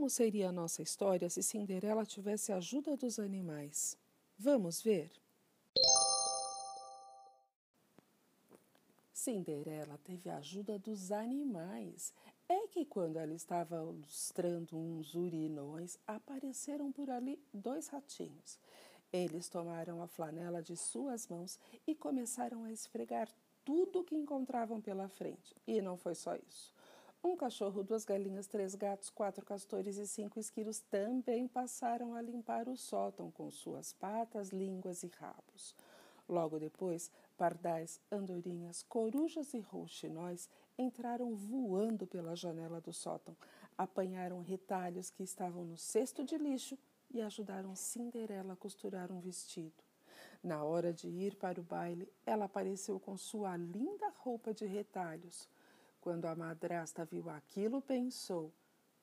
Como seria a nossa história se Cinderela tivesse a ajuda dos animais? Vamos ver? Cinderela teve a ajuda dos animais. É que quando ela estava lustrando uns urinões, apareceram por ali dois ratinhos. Eles tomaram a flanela de suas mãos e começaram a esfregar tudo o que encontravam pela frente. E não foi só isso. Um cachorro, duas galinhas, três gatos, quatro castores e cinco esquilos também passaram a limpar o sótão com suas patas, línguas e rabos. Logo depois, pardais, andorinhas, corujas e rouxinóis entraram voando pela janela do sótão, apanharam retalhos que estavam no cesto de lixo e ajudaram Cinderela a costurar um vestido. Na hora de ir para o baile, ela apareceu com sua linda roupa de retalhos. Quando a madrasta viu aquilo, pensou: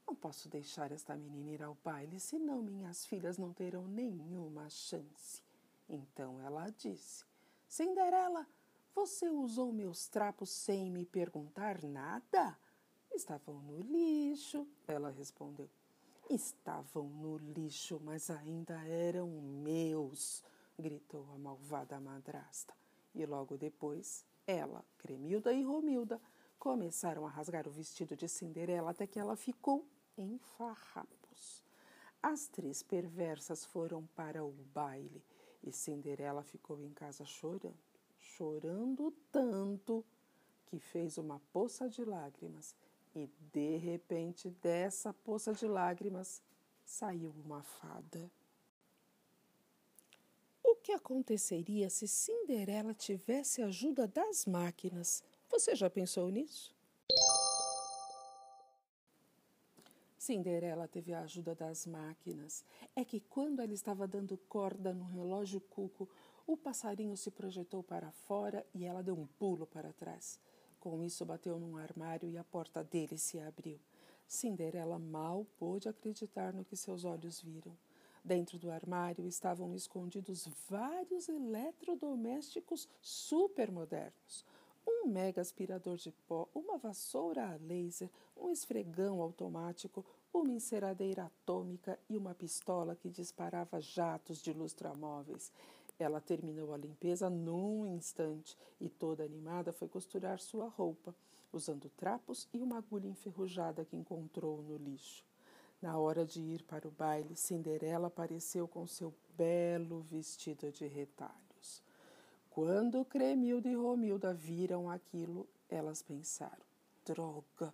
Não posso deixar esta menina ir ao baile, senão minhas filhas não terão nenhuma chance. Então ela disse: Cinderela, você usou meus trapos sem me perguntar nada? Estavam no lixo, ela respondeu. Estavam no lixo, mas ainda eram meus, gritou a malvada madrasta. E logo depois, ela, Cremilda e Romilda começaram a rasgar o vestido de Cinderela até que ela ficou em farrapos. As três perversas foram para o baile e Cinderela ficou em casa chorando, chorando tanto que fez uma poça de lágrimas e de repente, dessa poça de lágrimas, saiu uma fada. O que aconteceria se Cinderela tivesse a ajuda das máquinas? Você já pensou nisso? Cinderela teve a ajuda das máquinas. É que quando ela estava dando corda no relógio cuco, o passarinho se projetou para fora e ela deu um pulo para trás. Com isso, bateu num armário e a porta dele se abriu. Cinderela mal pôde acreditar no que seus olhos viram. Dentro do armário estavam escondidos vários eletrodomésticos supermodernos. Um mega aspirador de pó, uma vassoura a laser, um esfregão automático, uma enceradeira atômica e uma pistola que disparava jatos de lustramóveis. Ela terminou a limpeza num instante e, toda animada, foi costurar sua roupa, usando trapos e uma agulha enferrujada que encontrou no lixo. Na hora de ir para o baile, Cinderela apareceu com seu belo vestido de retalhos. Quando Cremilda e Romilda viram aquilo, elas pensaram: droga,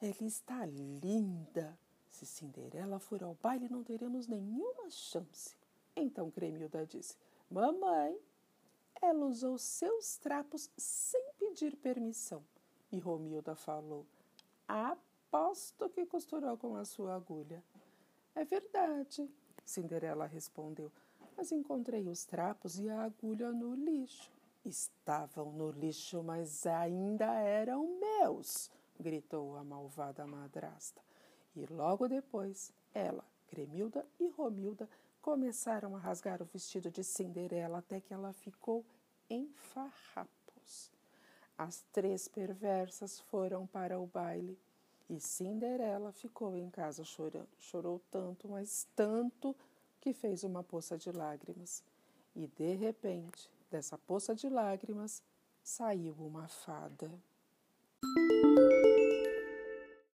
ela está linda. Se Cinderela for ao baile, não teremos nenhuma chance. Então Cremilda disse: Mamãe, ela usou seus trapos sem pedir permissão. E Romilda falou: Aposto que costurou com a sua agulha. É verdade, Cinderela respondeu, mas encontrei os trapos e a agulha no lixo. Estavam no lixo, mas ainda eram meus, gritou a malvada madrasta. E logo depois, ela, Cremilda e Romilda começaram a rasgar o vestido de Cinderela até que ela ficou em farrapos. As três perversas foram para o baile e Cinderela ficou em casa chorando. Chorou tanto, mas tanto, que fez uma poça de lágrimas. E de repente, dessa poça de lágrimas, saiu uma fada.